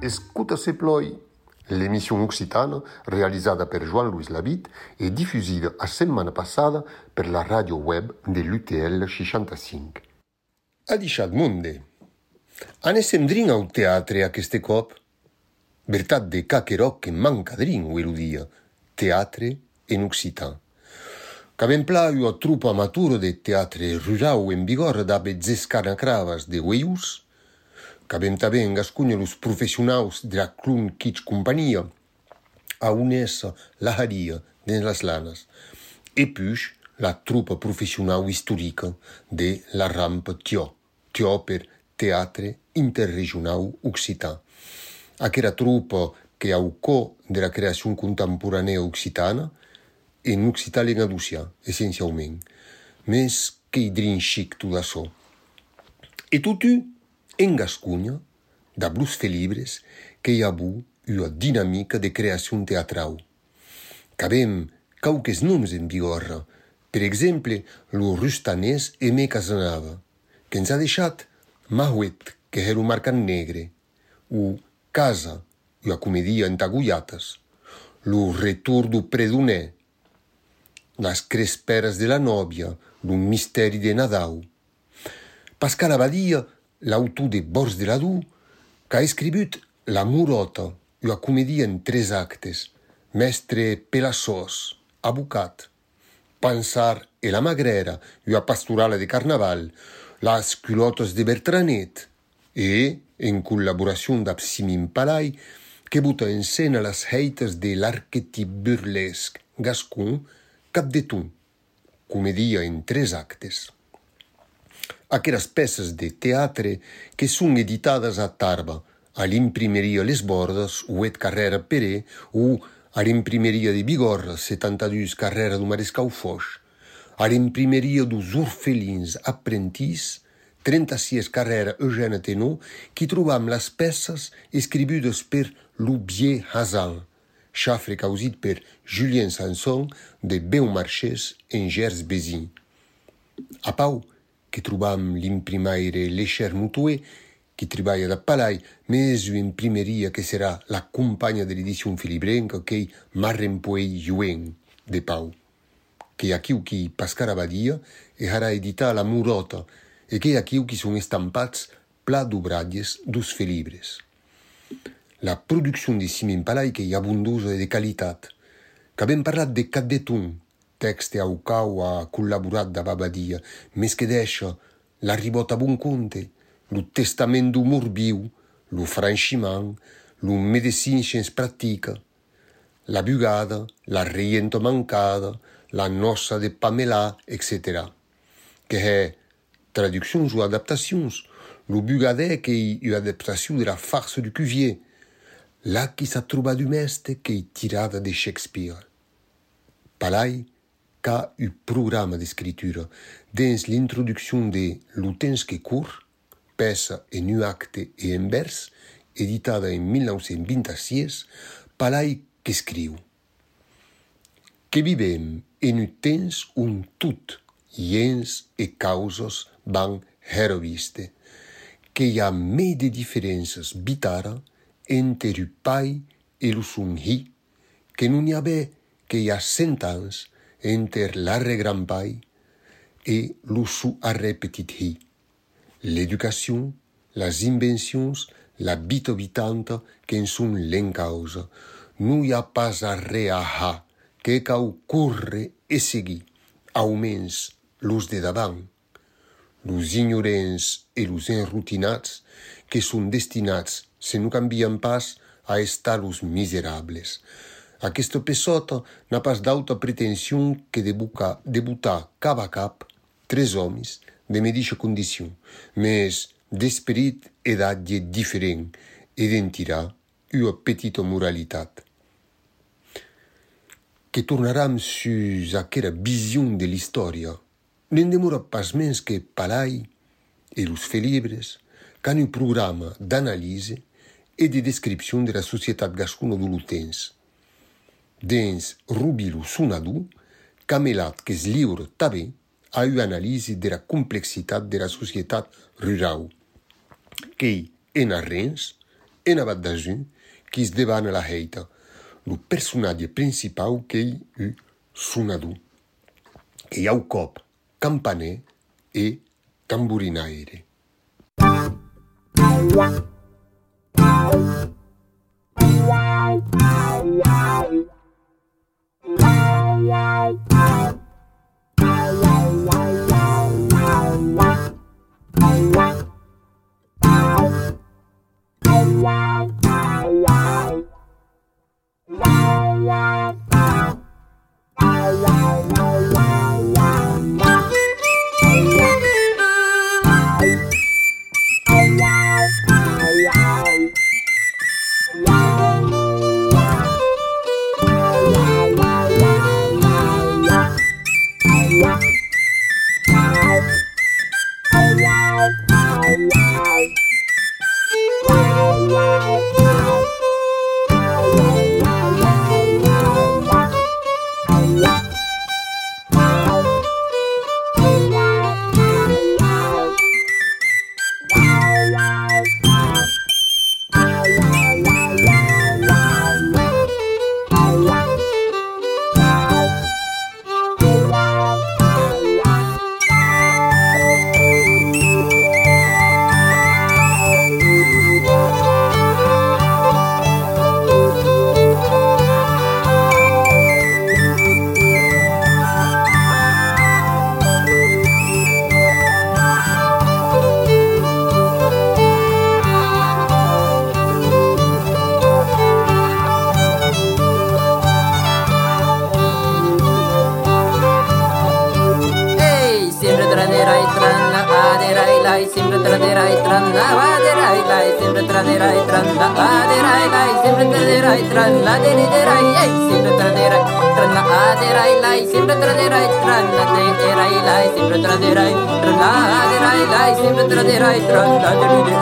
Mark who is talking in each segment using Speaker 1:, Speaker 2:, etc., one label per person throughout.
Speaker 1: Escuta se ploi, l'emission occitana realizzata per Joan Luis Labitte e diffusa la settimana passata per la radio web dell'UTL 65. A diciat monde, anesem drin au teatre a queste cop? Bertat de caqueroc que manca drin uelu dia, teatre en occitan. Qu'avem plaiu a trupa maturo de teatre rural en vigor da bezzescana cravas de ueius, qu'avem taben gascunha los professionaus de la Clun Kitsch Compania, a unessa la haria dins las lanas, e puix la trupa professionau historica de la rampa Tio, Tio per Teatre Interregionau Occitan. Aquera trupa que aucò de la creacion contemporanea occitana, en occitan lenga Lucia, essencialment, mes que drin chic tot açò. E totu en Gascunha, da Blus Felibres, que hi ha bu una dinamica de creacion teatral. Cabem cauques noms en vigorra, per exemple, lo rustanès Aimé Casanava, que ens ha deixat Mahuet, que era un marcan negre, o Casa, una comedia entagullates, lo retur do predoner, las cresperas de la nòvia, d'un misteri de Nadau. Pascal Abadia, l'autor de Bors de l'Adu, qu'a escrit La Murota, una comedia en tres actes, mestre Pelassós, abocat, Pensar e la Magrera, una pastorala de carnaval, Las culottes de Bertranet, e, en collaboracion d'ab Simin Palai, que buta en scena las heites de l'arquetip burlesc gascon cap de tu, comedia en tres actes. Aqueras peces de teatre que son editadas a Tarba, a l'imprimeria Les Bordes, ou et Carrera Peré, ou a l'imprimeria de Bigorra, 72 Carrera do Marescau Foix, a l'imprimeria dos orfelins apprentís, 36 carrer Eugène Tenon, qui trouvâmes las pèces escribudes per Loubier Hazan, chafre causit per Julien Sanson de Beaumarchès en Gers Bézin. A Pau, que trobam l'imprimaire Lécher Moutoué, qui treballa de Palai, mais une imprimerie que serà la compagne de l'édition filibrenca qu'est Marrempoé Yuen de Pau, que a qui ou qui Pascal Abadia, et hara édita la Mourota, e que aquí qui són estampats pla d'obratges dos filibres. La producció de Simen Palai que hi abundosa de qualitat, que ben parlat de Cat de Tun, texte au cau ha collaborat da Babadia, mes que deixa la ribota bon conte, lo testament do morbiu, lo franchiment, lo medecin science pratica, la bugada, la riento mancada, la nossa de Pamela, etc. Que è traductions ou adaptations. Le Bugadec est une adaptation de la farce du Cuvier. La qui sa trouba du meste che est tirada de Shakespeare. Palai ca un programme d'écriture dans l'introduction de Lutens que court, pesa et nu acte et en vers, editada en 1926, Palai qu'escriu. Que vivem en un temps un tout gens e causos van heroviste, que i a me de diferenças bitara entre o pai e o sunhi, que non hi haver que i a cent ans entre l'arre gran pai e lo su arre petit hi. L'educacion, las invencions, la vita vitanta que en son l'encausa, non hi a pas arre a ha, que cau corre e seguir, almenys los de davant, los ignorents e los enrutinats que són destinats, se no canvien pas, a estar los miserables. Aquesta pesota n'a pas d'autra pretensión que de bucar, debutar cap a cap tres homes de medixa condició, mes d'esperit e d'atge diferent e d'entirà una petita moralitat. Que tornaram sus aquera vision de l'història, Nen demora pas mens que palai e los felibres can un programa d'analise e de descripcion de la societat gascuna de l'utens. Dens rubi lo sonadu, camelat que es liure tabé a un analise de la complexitat de la societat rurau, qu'ei en arrens, en abat d'ajun, qui es deban a la heita, lo personatge principal qu'ei un sonadu. Que hi ha un cop campaner e tamburinaire.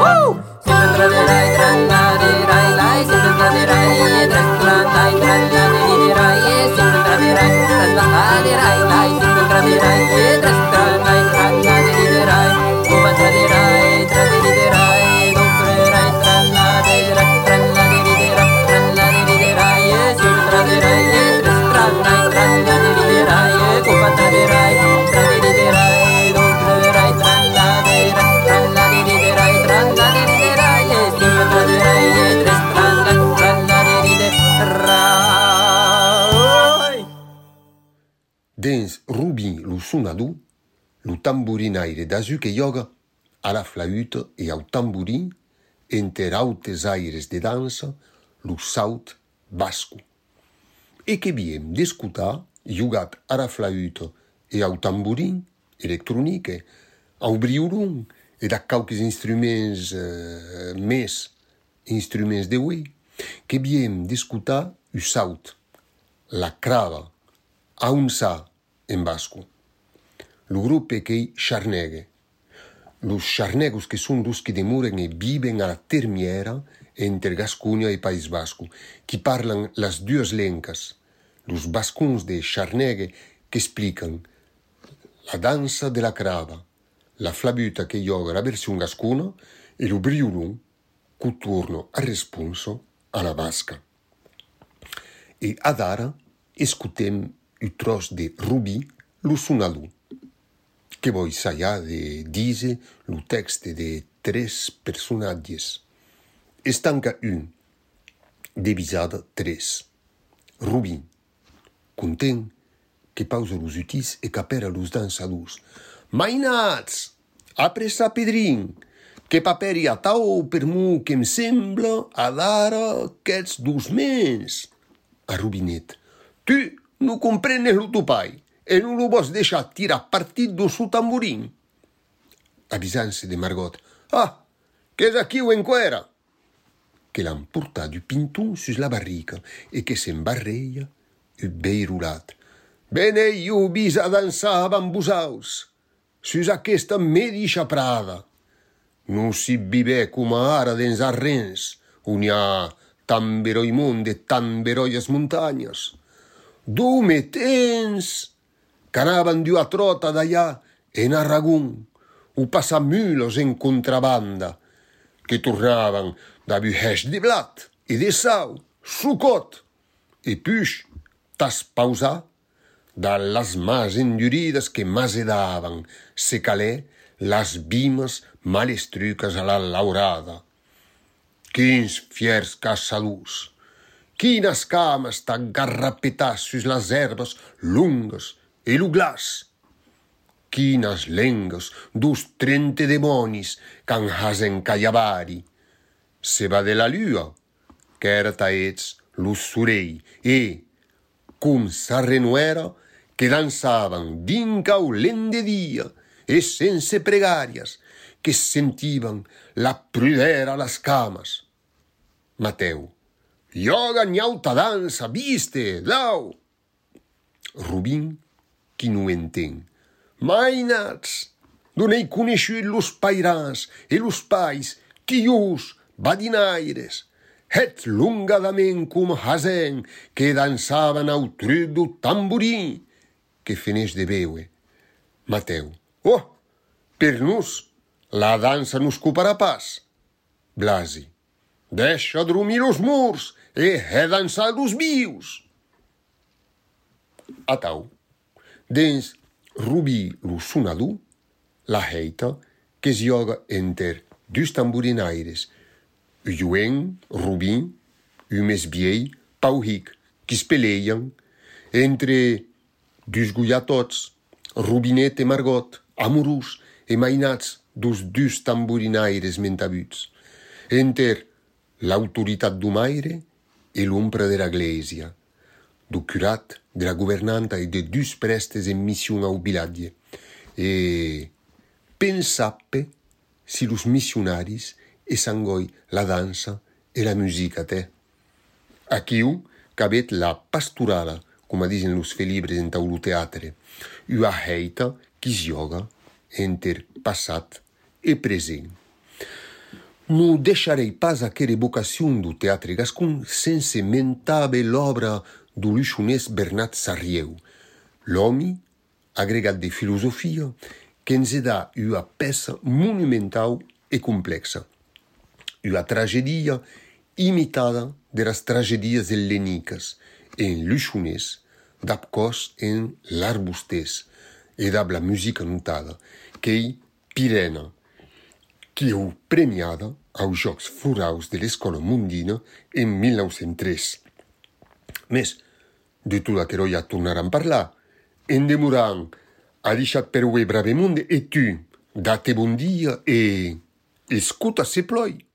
Speaker 1: Woo! Pradu, lo tamborin aire d'azur que yoga, a la flauta e au tamborin, enter autes aires de dansa, lo saut bascu. E que viem d'escutar, jugat a la flauta e au tamborin, electronique, au briurum e da cauques instruments eh, més instruments de hui, que viem d'escutar u saut, la crava, a un sa en bascu. Lo grupo che charnegue. Los charnegos que son los que demoran e viven a la termiera entre Gascuña e País Vasco, que parlan las duas lencas, los bascuns de charnegue que explican la danza de la crava, la flabuta che yoga la versione gascuna e lo briulum cu turno a responso alla vasca. E ad ara escutem il tros de Rubi lo sunalu que voi saia de dise lo texte de tres personatges. Estanca un, divisada tres. Rubin, content que pausa los utis e capera los dansadors. Mainats, apressa pedrin, que paperi a tau per mu que em sembla a d'ara aquests dos mens. A Rubinet, tu no comprenes lo tu pai e non lo vos deixar tirar partit do su tamburin. Avisanse de Margot. Ah, que és aquí o enquera? Que l'han portat du pinton sus la barrica e que s'embarreia u beirulat. Bene io vis a dansar amb vosaus, sus aquesta medixa prada. Non si vive com ara dins arrens, on hi ha tan muntanyes. Dume tens! Canaban dio a trota d'allà en Aragón, o pasamulos en contrabanda que tornaven da Buhesh de blat e de sau, sucot, e puix tas pausà da las mas enduridas que masedavan, se calè, las bimes malestruques a la laurada. Quins fiers caçadors! Quines cames tan sus les herbes longues e o glas. Quinas lengas dos trente demonis canjas encaiavari. Se va de la lua, taets lusurei e, cum sa renuera, que dansaban dinca o lende dia e sense pregarias que sentivan la prudera las camas. Mateu, Yoga ni dansa, viste, dau! Rubín qui non entén. Mainats, donei coneiscut los pairans e los pais, quius, badinaires, het lungadament com hasen que dansaven au truc do tamborí, que feneix de veue. Mateu, oh, per nus, la dansa nos coparà pas. Blasi, deixa dormir os murs e redançar os bios. Atau, dens rubi lo sonador, la heita que es joga enter dus tamburinaires, Ujueng, Rubin, Umes Biei, Pauhic, que es peleien entre dus goiatots, Rubinet e Margot, amorós e mainats dos dus tamburinaires mentabuts, enter l'autoritat do maire e l'ombra de la do curat, de la governanta e de dus prestes en mission au biladie. E pensappe si los missionaris e sangoi la dansa e la musica te. Aquiu cabet la pasturala, come dicen los felibres en taulu teatre, ua heita qui joga enter passat e present. Non deixarei pas aquera evocacion do teatre gascon sense mentabe l'obra luxonès Bernat Sarrieu, l'homi agregat de filosofia que ens dà una peça monumental e complexa, una tragedia imitada de las tragedias hellenicas en luxonès, dab en l'arbustès e dab la musica notada, qu'ei Pirena, qui heu premiada aos Jocs Floraus de l'Escola Mundina en 1903. Mes, de tot aquerò ja tornaran parlar. En demorant, ha deixat per ue bravemund e tu, date bon dia e escuta se ploi.